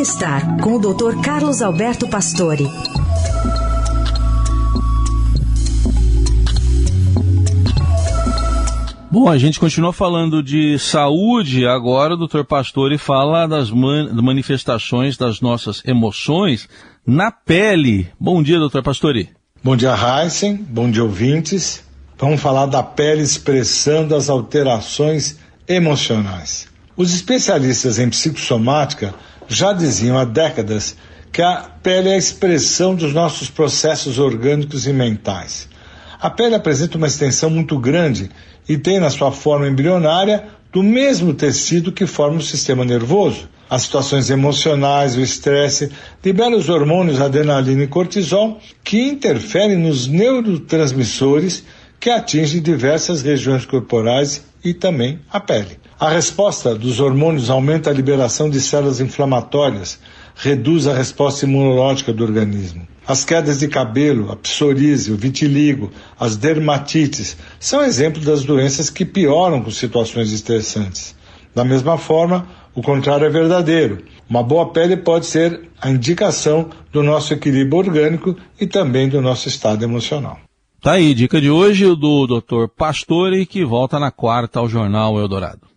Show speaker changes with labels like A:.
A: Bem-estar com o Dr. Carlos Alberto Pastore.
B: Bom, a gente continua falando de saúde. Agora o doutor Pastore fala das man manifestações das nossas emoções na pele. Bom dia, doutor Pastore.
C: Bom dia, Heisen. Bom dia, ouvintes. Vamos falar da pele expressando as alterações emocionais. Os especialistas em psicossomática já diziam há décadas que a pele é a expressão dos nossos processos orgânicos e mentais. A pele apresenta uma extensão muito grande e tem na sua forma embrionária do mesmo tecido que forma o sistema nervoso. As situações emocionais, o estresse, liberam os hormônios adrenalina e cortisol, que interferem nos neurotransmissores que atingem diversas regiões corporais e também a pele. A resposta dos hormônios aumenta a liberação de células inflamatórias, reduz a resposta imunológica do organismo. As quedas de cabelo, a psoríase, o vitiligo, as dermatites são exemplos das doenças que pioram com situações estressantes. Da mesma forma, o contrário é verdadeiro. Uma boa pele pode ser a indicação do nosso equilíbrio orgânico e também do nosso estado emocional.
B: Tá aí, dica de hoje do Dr. Pastore, que volta na quarta ao Jornal Eldorado.